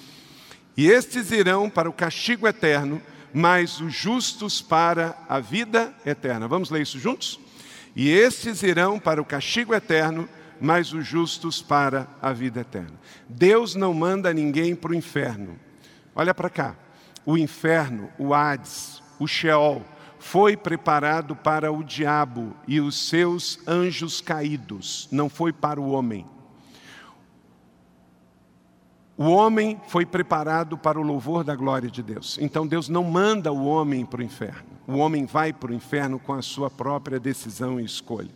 Speaker 2: e estes irão para o castigo eterno, mas os justos para a vida eterna. Vamos ler isso juntos? E estes irão para o castigo eterno, mas os justos para a vida eterna. Deus não manda ninguém para o inferno. Olha para cá. O inferno, o Hades, o Sheol, foi preparado para o diabo e os seus anjos caídos, não foi para o homem. O homem foi preparado para o louvor da glória de Deus. Então Deus não manda o homem para o inferno. O homem vai para o inferno com a sua própria decisão e escolha.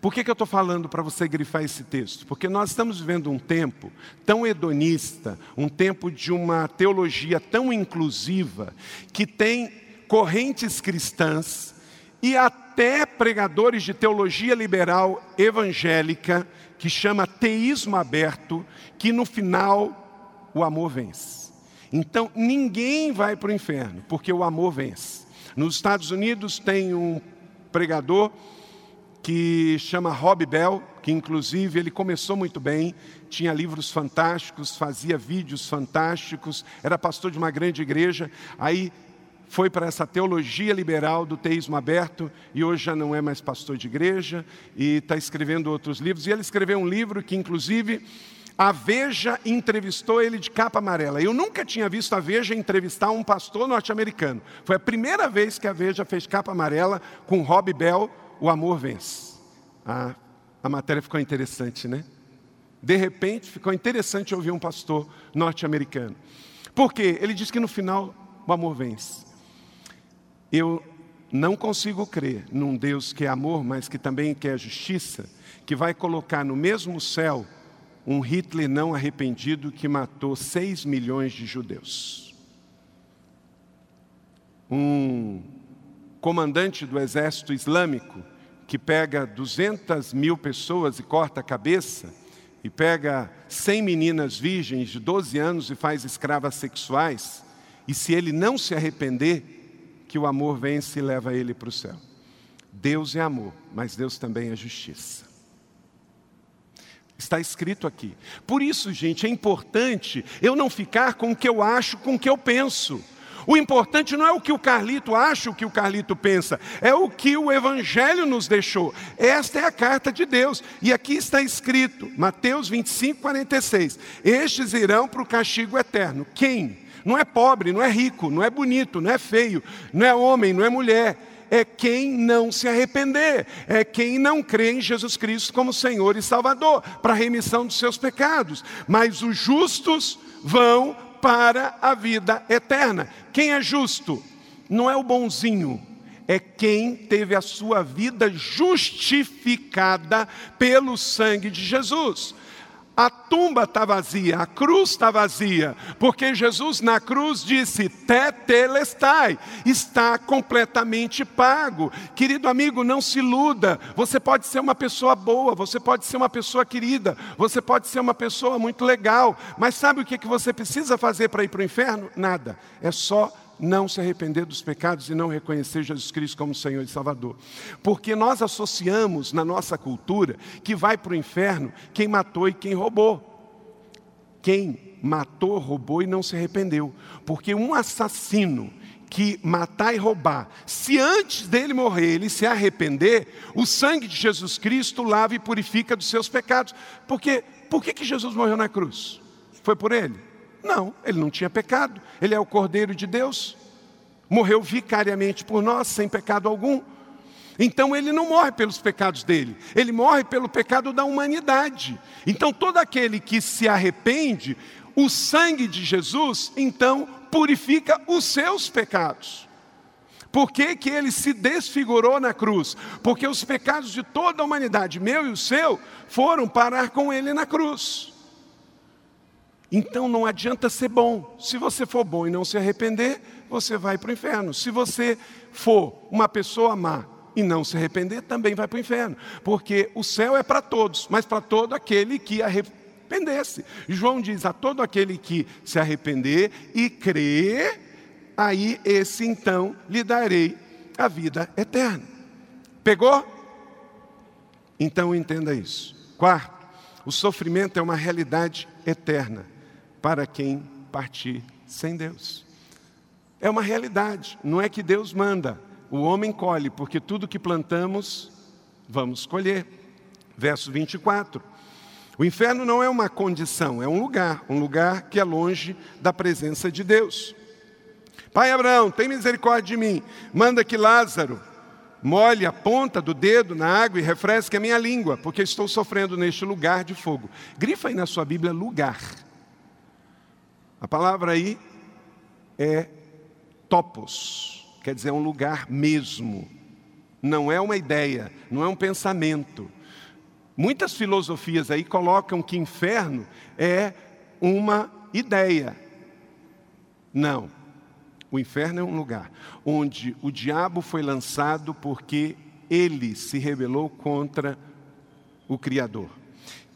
Speaker 2: Por que, que eu estou falando para você grifar esse texto? Porque nós estamos vivendo um tempo tão hedonista, um tempo de uma teologia tão inclusiva, que tem correntes cristãs e até pregadores de teologia liberal evangélica que chama teísmo aberto, que no final o amor vence. Então ninguém vai para o inferno, porque o amor vence. Nos Estados Unidos tem um pregador que chama Rob Bell, que inclusive ele começou muito bem, tinha livros fantásticos, fazia vídeos fantásticos, era pastor de uma grande igreja, aí foi para essa teologia liberal do teísmo aberto e hoje já não é mais pastor de igreja e está escrevendo outros livros. E ele escreveu um livro que, inclusive, a Veja entrevistou ele de capa amarela. Eu nunca tinha visto a Veja entrevistar um pastor norte-americano. Foi a primeira vez que a Veja fez capa amarela com Rob Bell, O Amor Vence. A, a matéria ficou interessante, né? De repente, ficou interessante ouvir um pastor norte-americano. Por quê? Ele diz que no final o amor vence. Eu não consigo crer num Deus que é amor, mas que também quer justiça, que vai colocar no mesmo céu um Hitler não arrependido que matou 6 milhões de judeus. Um comandante do exército islâmico que pega 200 mil pessoas e corta a cabeça, e pega 100 meninas virgens de 12 anos e faz escravas sexuais, e se ele não se arrepender, que o amor vence e leva ele para o céu. Deus é amor, mas Deus também é justiça. Está escrito aqui. Por isso, gente, é importante eu não ficar com o que eu acho, com o que eu penso. O importante não é o que o Carlito acha, o que o Carlito pensa, é o que o Evangelho nos deixou. Esta é a carta de Deus. E aqui está escrito, Mateus 25, 46. Estes irão para o castigo eterno. Quem? Não é pobre, não é rico, não é bonito, não é feio, não é homem, não é mulher. É quem não se arrepender, é quem não crê em Jesus Cristo como Senhor e Salvador, para a remissão dos seus pecados. Mas os justos vão para a vida eterna. Quem é justo? Não é o bonzinho, é quem teve a sua vida justificada pelo sangue de Jesus. A tumba está vazia, a cruz está vazia, porque Jesus na cruz disse: Tetelestai, está completamente pago. Querido amigo, não se iluda. Você pode ser uma pessoa boa, você pode ser uma pessoa querida, você pode ser uma pessoa muito legal, mas sabe o que você precisa fazer para ir para o inferno? Nada, é só não se arrepender dos pecados e não reconhecer Jesus Cristo como Senhor e Salvador. Porque nós associamos na nossa cultura que vai para o inferno quem matou e quem roubou. Quem matou, roubou e não se arrependeu. Porque um assassino que matar e roubar, se antes dele morrer ele se arrepender, o sangue de Jesus Cristo lava e purifica dos seus pecados. Porque por que, que Jesus morreu na cruz? Foi por ele? Não, ele não tinha pecado. Ele é o Cordeiro de Deus. Morreu vicariamente por nós, sem pecado algum. Então ele não morre pelos pecados dele, ele morre pelo pecado da humanidade. Então todo aquele que se arrepende, o sangue de Jesus, então purifica os seus pecados. Por que, que ele se desfigurou na cruz? Porque os pecados de toda a humanidade, meu e o seu, foram parar com ele na cruz. Então não adianta ser bom. Se você for bom e não se arrepender, você vai para o inferno. Se você for uma pessoa má e não se arrepender, também vai para o inferno. Porque o céu é para todos, mas para todo aquele que arrependesse. João diz: a todo aquele que se arrepender e crer, aí esse então lhe darei a vida eterna. Pegou? Então entenda isso. Quarto, o sofrimento é uma realidade eterna para quem partir sem Deus. É uma realidade, não é que Deus manda, o homem colhe, porque tudo que plantamos, vamos colher. Verso 24. O inferno não é uma condição, é um lugar, um lugar que é longe da presença de Deus. Pai Abraão, tem misericórdia de mim, manda que Lázaro molhe a ponta do dedo na água e refresque a minha língua, porque estou sofrendo neste lugar de fogo. Grifa aí na sua Bíblia lugar. A palavra aí é topos, quer dizer, é um lugar mesmo. Não é uma ideia, não é um pensamento. Muitas filosofias aí colocam que inferno é uma ideia. Não. O inferno é um lugar onde o diabo foi lançado porque ele se rebelou contra o Criador.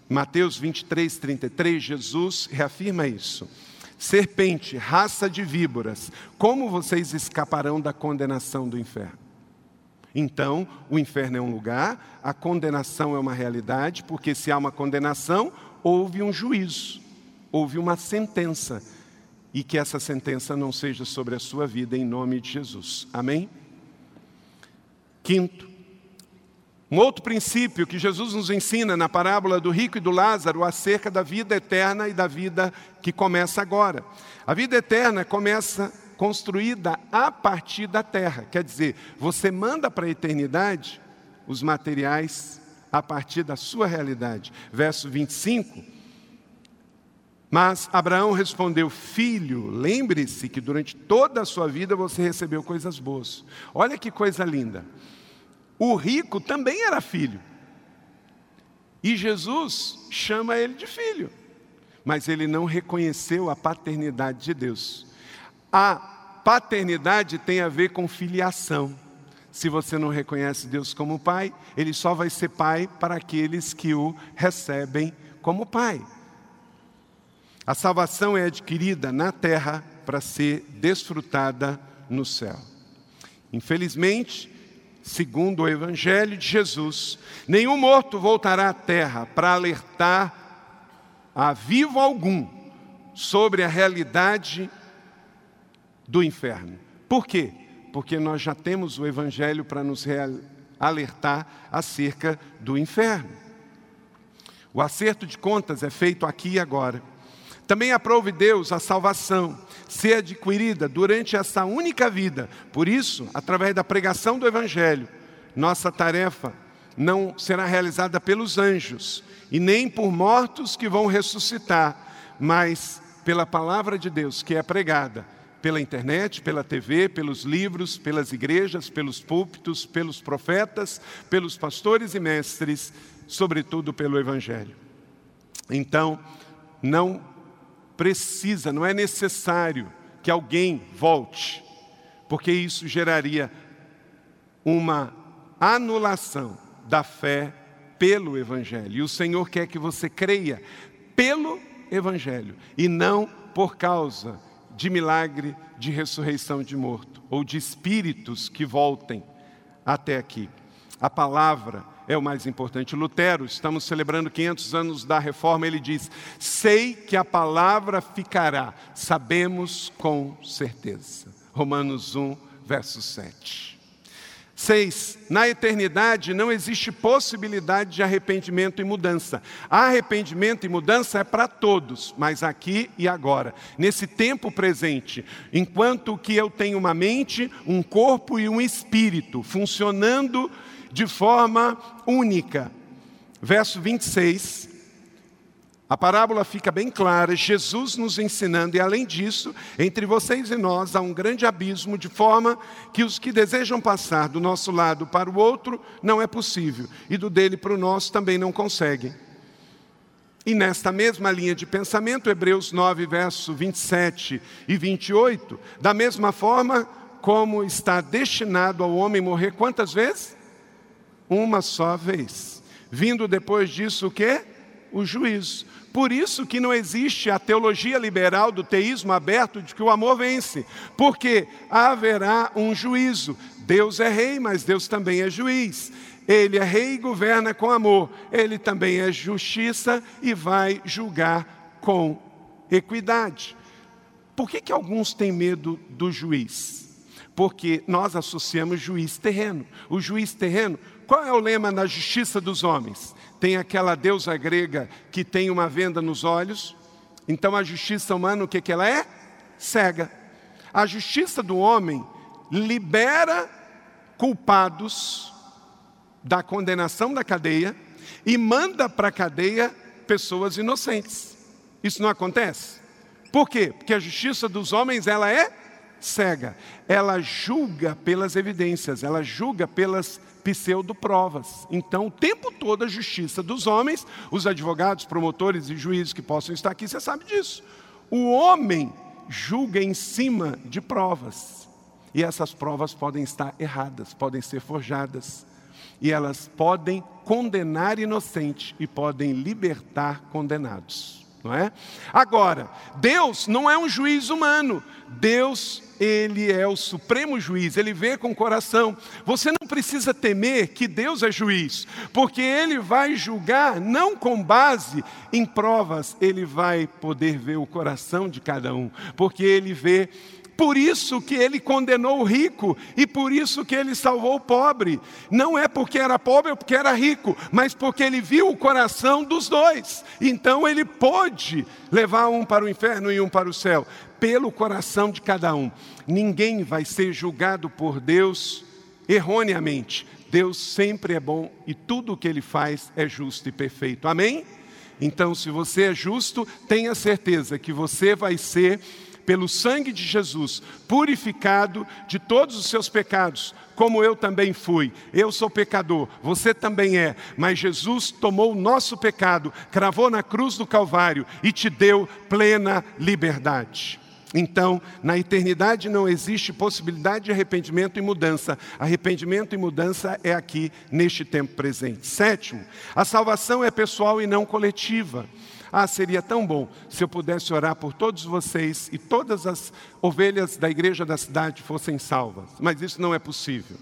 Speaker 2: Mateus 23, 33, Jesus reafirma isso. Serpente, raça de víboras, como vocês escaparão da condenação do inferno? Então, o inferno é um lugar, a condenação é uma realidade, porque se há uma condenação, houve um juízo, houve uma sentença, e que essa sentença não seja sobre a sua vida, em nome de Jesus. Amém? Quinto, um outro princípio que Jesus nos ensina na parábola do rico e do Lázaro acerca da vida eterna e da vida que começa agora. A vida eterna começa construída a partir da terra, quer dizer, você manda para a eternidade os materiais a partir da sua realidade. Verso 25. Mas Abraão respondeu: Filho, lembre-se que durante toda a sua vida você recebeu coisas boas. Olha que coisa linda. O rico também era filho. E Jesus chama ele de filho. Mas ele não reconheceu a paternidade de Deus. A paternidade tem a ver com filiação. Se você não reconhece Deus como pai, ele só vai ser pai para aqueles que o recebem como pai. A salvação é adquirida na terra para ser desfrutada no céu. Infelizmente, segundo o Evangelho de Jesus, nenhum morto voltará à terra para alertar a vivo algum sobre a realidade do inferno. Por quê? Porque nós já temos o Evangelho para nos alertar acerca do inferno. O acerto de contas é feito aqui e agora. Também aprove Deus a salvação ser adquirida durante essa única vida. Por isso, através da pregação do Evangelho, nossa tarefa não será realizada pelos anjos e nem por mortos que vão ressuscitar, mas pela palavra de Deus que é pregada, pela internet, pela TV, pelos livros, pelas igrejas, pelos púlpitos, pelos profetas, pelos pastores e mestres, sobretudo pelo Evangelho. Então, não precisa, não é necessário que alguém volte, porque isso geraria uma anulação da fé pelo Evangelho. E o Senhor quer que você creia pelo Evangelho e não por causa de milagre de ressurreição de morto ou de espíritos que voltem até aqui. A palavra é o mais importante. Lutero, estamos celebrando 500 anos da reforma, ele diz: Sei que a palavra ficará, sabemos com certeza. Romanos 1, verso 7. Seis, na eternidade não existe possibilidade de arrependimento e mudança. Arrependimento e mudança é para todos, mas aqui e agora, nesse tempo presente, enquanto que eu tenho uma mente, um corpo e um espírito funcionando de forma única. Verso 26, a parábola fica bem clara, Jesus nos ensinando, e além disso, entre vocês e nós há um grande abismo, de forma que os que desejam passar do nosso lado para o outro não é possível, e do dele para o nosso também não conseguem. E nesta mesma linha de pensamento, Hebreus 9, verso 27 e 28, da mesma forma como está destinado ao homem morrer quantas vezes? Uma só vez. Vindo depois disso o quê? O juízo. Por isso que não existe a teologia liberal do teísmo aberto de que o amor vence, porque haverá um juízo. Deus é rei, mas Deus também é juiz. Ele é rei e governa com amor. Ele também é justiça e vai julgar com equidade. Por que, que alguns têm medo do juiz? Porque nós associamos juiz terreno. O juiz terreno, qual é o lema na justiça dos homens? Tem aquela deusa grega que tem uma venda nos olhos. Então a justiça humana, o que, que ela é? Cega. A justiça do homem libera culpados da condenação da cadeia e manda para a cadeia pessoas inocentes. Isso não acontece? Por quê? Porque a justiça dos homens ela é cega. Ela julga pelas evidências, ela julga pelas pseudo-provas. Então, o tempo todo a justiça dos homens, os advogados, promotores e juízes que possam estar aqui, você sabe disso. O homem julga em cima de provas. E essas provas podem estar erradas, podem ser forjadas. E elas podem condenar inocente e podem libertar condenados. Não é? Agora, Deus não é um juiz humano. Deus ele é o supremo juiz, ele vê com o coração. Você não precisa temer que Deus é juiz, porque ele vai julgar não com base em provas, ele vai poder ver o coração de cada um, porque ele vê por isso que ele condenou o rico e por isso que ele salvou o pobre. Não é porque era pobre ou porque era rico, mas porque ele viu o coração dos dois. Então ele pôde levar um para o inferno e um para o céu pelo coração de cada um. Ninguém vai ser julgado por Deus erroneamente. Deus sempre é bom e tudo o que ele faz é justo e perfeito. Amém? Então, se você é justo, tenha certeza que você vai ser, pelo sangue de Jesus, purificado de todos os seus pecados, como eu também fui. Eu sou pecador, você também é, mas Jesus tomou o nosso pecado, cravou na cruz do Calvário e te deu plena liberdade. Então, na eternidade não existe possibilidade de arrependimento e mudança. Arrependimento e mudança é aqui, neste tempo presente. Sétimo, a salvação é pessoal e não coletiva. Ah, seria tão bom se eu pudesse orar por todos vocês e todas as ovelhas da igreja da cidade fossem salvas, mas isso não é possível.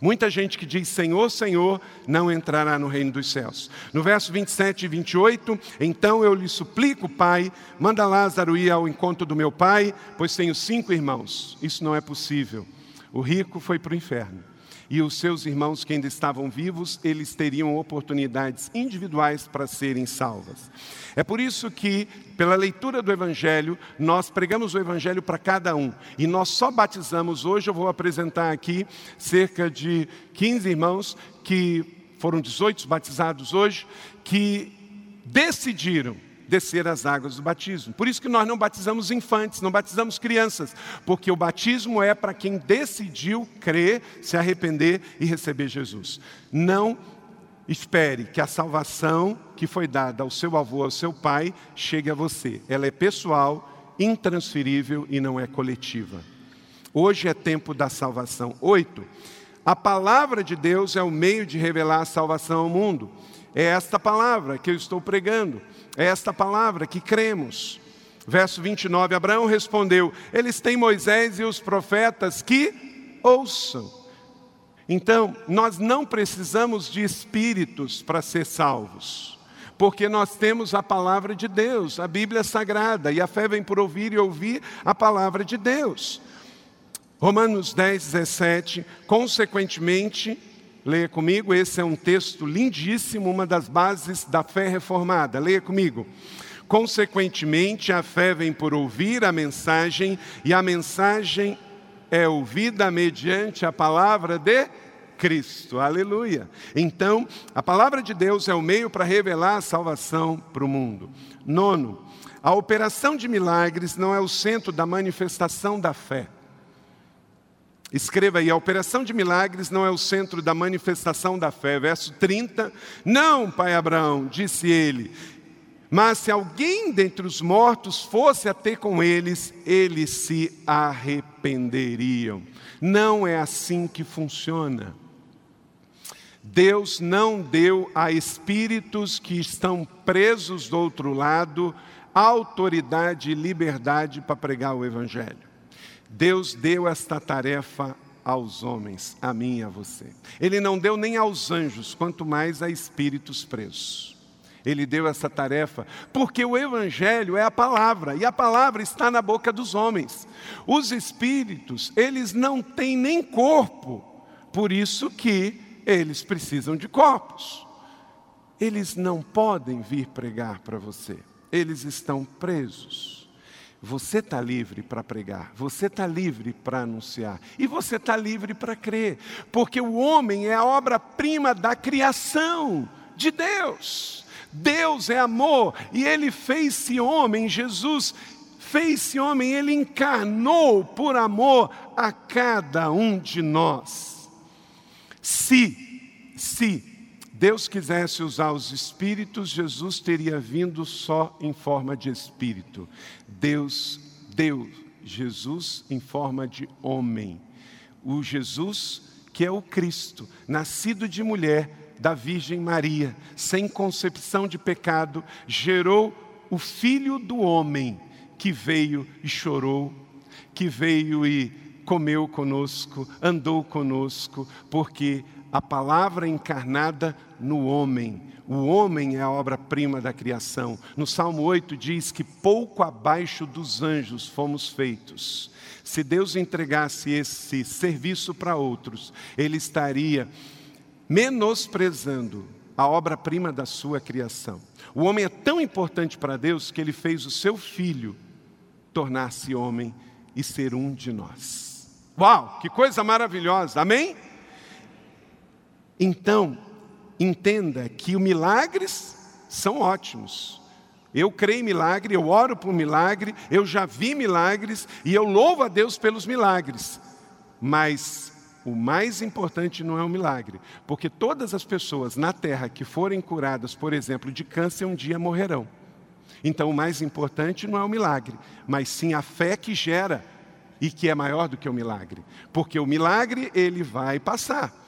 Speaker 2: Muita gente que diz Senhor, Senhor, não entrará no reino dos céus. No verso 27 e 28, então eu lhe suplico, Pai, manda Lázaro ir ao encontro do meu pai, pois tenho cinco irmãos. Isso não é possível. O rico foi para o inferno e os seus irmãos que ainda estavam vivos, eles teriam oportunidades individuais para serem salvas. É por isso que, pela leitura do Evangelho, nós pregamos o Evangelho para cada um. E nós só batizamos hoje, eu vou apresentar aqui cerca de 15 irmãos que foram 18 batizados hoje, que decidiram descer as águas do batismo. Por isso que nós não batizamos infantes, não batizamos crianças, porque o batismo é para quem decidiu crer, se arrepender e receber Jesus. Não espere que a salvação que foi dada ao seu avô, ao seu pai, chegue a você. Ela é pessoal, intransferível e não é coletiva. Hoje é tempo da salvação. Oito. A palavra de Deus é o meio de revelar a salvação ao mundo. É esta palavra que eu estou pregando. É esta palavra que cremos. Verso 29, Abraão respondeu: Eles têm Moisés e os profetas que ouçam. Então, nós não precisamos de espíritos para ser salvos, porque nós temos a palavra de Deus, a Bíblia Sagrada, e a fé vem por ouvir e ouvir a palavra de Deus. Romanos 10, 17. Consequentemente, leia comigo, esse é um texto lindíssimo, uma das bases da fé reformada. Leia comigo. Consequentemente, a fé vem por ouvir a mensagem, e a mensagem é ouvida mediante a palavra de Cristo. Aleluia. Então, a palavra de Deus é o meio para revelar a salvação para o mundo. Nono, a operação de milagres não é o centro da manifestação da fé. Escreva aí, a operação de milagres não é o centro da manifestação da fé. Verso 30. Não, pai Abraão, disse ele. Mas se alguém dentre os mortos fosse a ter com eles, eles se arrependeriam. Não é assim que funciona. Deus não deu a espíritos que estão presos do outro lado autoridade e liberdade para pregar o Evangelho. Deus deu esta tarefa aos homens, a mim e a você. Ele não deu nem aos anjos, quanto mais a espíritos presos. Ele deu essa tarefa porque o Evangelho é a palavra e a palavra está na boca dos homens. Os espíritos, eles não têm nem corpo, por isso que eles precisam de corpos. Eles não podem vir pregar para você, eles estão presos. Você está livre para pregar, você está livre para anunciar e você está livre para crer, porque o homem é a obra-prima da criação de Deus. Deus é amor e ele fez-se homem, Jesus fez-se homem, ele encarnou por amor a cada um de nós. Se, se Deus quisesse usar os espíritos, Jesus teria vindo só em forma de espírito. Deus deu Jesus em forma de homem. O Jesus que é o Cristo, nascido de mulher, da Virgem Maria, sem concepção de pecado, gerou o Filho do homem, que veio e chorou, que veio e comeu conosco, andou conosco, porque a palavra encarnada no homem. O homem é a obra-prima da criação. No Salmo 8 diz que pouco abaixo dos anjos fomos feitos. Se Deus entregasse esse serviço para outros, Ele estaria menosprezando a obra-prima da sua criação. O homem é tão importante para Deus que Ele fez o seu filho tornar-se homem e ser um de nós. Uau, que coisa maravilhosa, amém? Então, entenda que os milagres são ótimos. Eu creio em milagre, eu oro por milagre, eu já vi milagres e eu louvo a Deus pelos milagres. Mas o mais importante não é o milagre, porque todas as pessoas na terra que forem curadas, por exemplo, de câncer, um dia morrerão. Então o mais importante não é o milagre, mas sim a fé que gera e que é maior do que o milagre. Porque o milagre ele vai passar.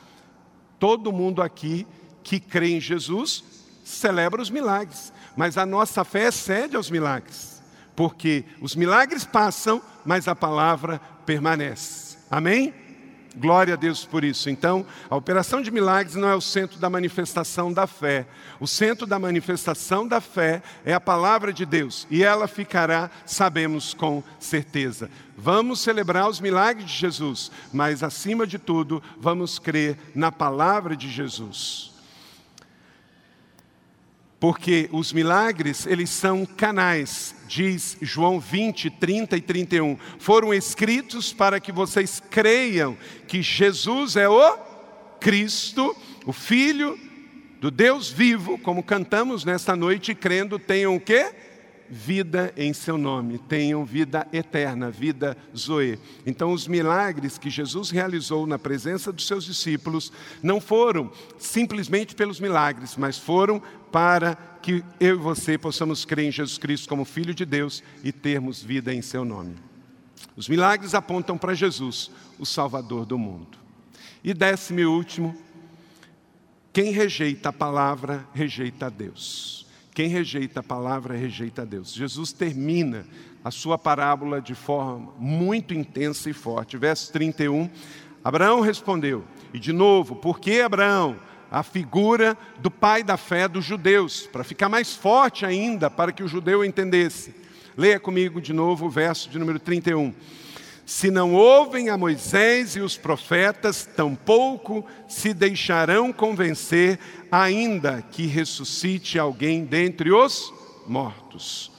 Speaker 2: Todo mundo aqui que crê em Jesus celebra os milagres, mas a nossa fé excede aos milagres, porque os milagres passam, mas a palavra permanece. Amém? Glória a Deus por isso. Então, a operação de milagres não é o centro da manifestação da fé. O centro da manifestação da fé é a palavra de Deus e ela ficará, sabemos com certeza. Vamos celebrar os milagres de Jesus, mas acima de tudo, vamos crer na palavra de Jesus. Porque os milagres, eles são canais, diz João 20, 30 e 31. Foram escritos para que vocês creiam que Jesus é o Cristo, o Filho do Deus vivo, como cantamos nesta noite, crendo, tenham o quê? Vida em seu nome, tenham vida eterna, vida Zoe. Então, os milagres que Jesus realizou na presença dos seus discípulos não foram simplesmente pelos milagres, mas foram para que eu e você possamos crer em Jesus Cristo como Filho de Deus e termos vida em seu nome. Os milagres apontam para Jesus, o Salvador do mundo. E décimo e último, quem rejeita a palavra, rejeita a Deus. Quem rejeita a palavra, rejeita a Deus. Jesus termina a sua parábola de forma muito intensa e forte. Verso 31. Abraão respondeu, e de novo, por que Abraão? A figura do pai da fé dos judeus, para ficar mais forte ainda, para que o judeu entendesse. Leia comigo de novo o verso de número 31. Se não ouvem a Moisés e os profetas, tampouco se deixarão convencer, ainda que ressuscite alguém dentre os mortos.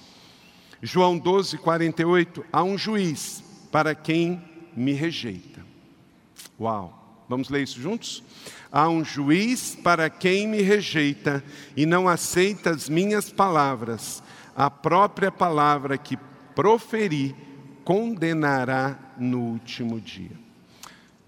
Speaker 2: João 12, 48. Há um juiz para quem me rejeita. Uau! Vamos ler isso juntos? Há um juiz para quem me rejeita e não aceita as minhas palavras, a própria palavra que proferi condenará no último dia.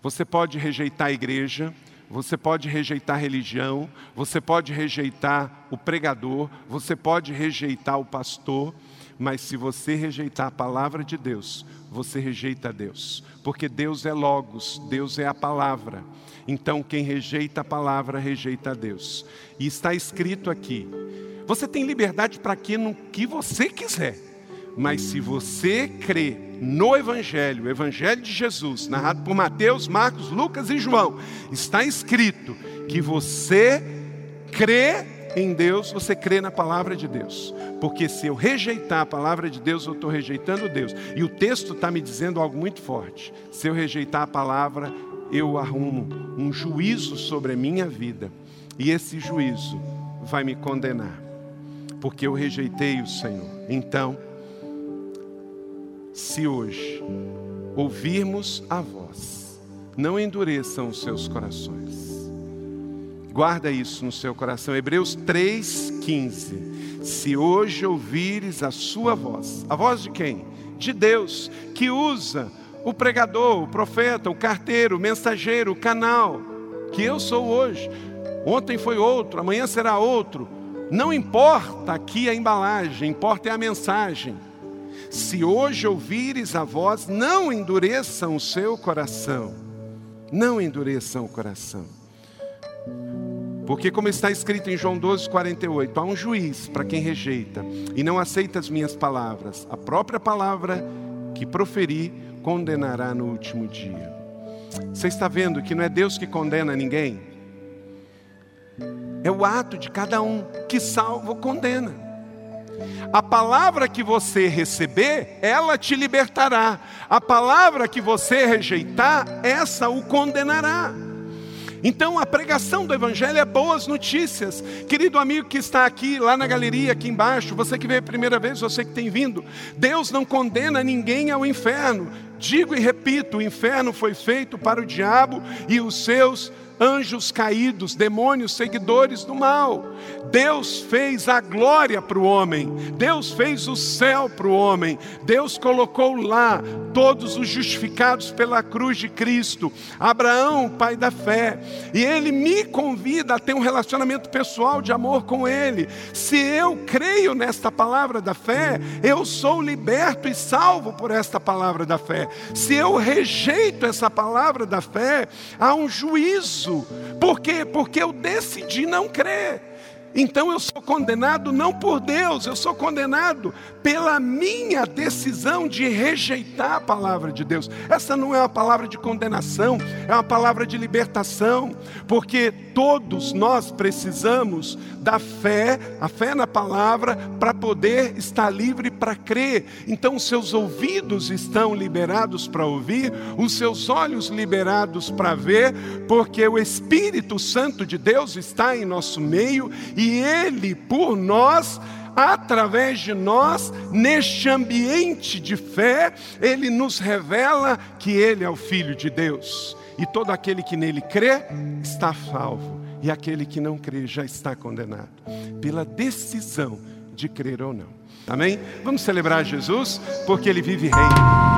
Speaker 2: Você pode rejeitar a igreja, você pode rejeitar a religião, você pode rejeitar o pregador, você pode rejeitar o pastor, mas se você rejeitar a palavra de Deus, você rejeita Deus, porque Deus é Logos, Deus é a palavra. Então, quem rejeita a palavra, rejeita Deus. E está escrito aqui: você tem liberdade para que no que você quiser. Mas se você crê no Evangelho, o Evangelho de Jesus, narrado por Mateus, Marcos, Lucas e João, está escrito que você crê em Deus, você crê na palavra de Deus. Porque se eu rejeitar a palavra de Deus, eu estou rejeitando Deus. E o texto está me dizendo algo muito forte. Se eu rejeitar a palavra, eu arrumo um juízo sobre a minha vida. E esse juízo vai me condenar. Porque eu rejeitei o Senhor. Então, se hoje ouvirmos a voz, não endureçam os seus corações. Guarda isso no seu coração. Hebreus 3,15. Se hoje ouvires a sua voz, a voz de quem? De Deus, que usa o pregador, o profeta, o carteiro, o mensageiro, o canal, que eu sou hoje. Ontem foi outro, amanhã será outro. Não importa aqui a embalagem, importa é a mensagem. Se hoje ouvires a voz, não endureçam o seu coração. Não endureçam o coração. Porque, como está escrito em João 12, 48, há um juiz para quem rejeita e não aceita as minhas palavras. A própria palavra que proferi condenará no último dia. Você está vendo que não é Deus que condena ninguém? É o ato de cada um que salva ou condena. A palavra que você receber, ela te libertará. A palavra que você rejeitar, essa o condenará. Então a pregação do Evangelho é boas notícias. Querido amigo que está aqui, lá na galeria, aqui embaixo, você que veio a primeira vez, você que tem vindo, Deus não condena ninguém ao inferno. Digo e repito: o inferno foi feito para o diabo e os seus anjos caídos, demônios, seguidores do mal. Deus fez a glória para o homem, Deus fez o céu para o homem, Deus colocou lá todos os justificados pela cruz de Cristo. Abraão, pai da fé, e ele me convida a ter um relacionamento pessoal de amor com ele. Se eu creio nesta palavra da fé, eu sou liberto e salvo por esta palavra da fé. Se eu rejeito essa palavra da fé, há um juízo isso. Por quê? Porque eu decidi não crer. Então eu sou condenado não por Deus, eu sou condenado pela minha decisão de rejeitar a palavra de Deus. Essa não é uma palavra de condenação, é uma palavra de libertação, porque todos nós precisamos da fé, a fé na palavra, para poder estar livre para crer. Então seus ouvidos estão liberados para ouvir, os seus olhos liberados para ver, porque o Espírito Santo de Deus está em nosso meio e Ele, por nós, através de nós, neste ambiente de fé, Ele nos revela que Ele é o Filho de Deus. E todo aquele que nele crê está salvo, e aquele que não crê já está condenado, pela decisão de crer ou não. Amém? Vamos celebrar Jesus porque ele vive reina.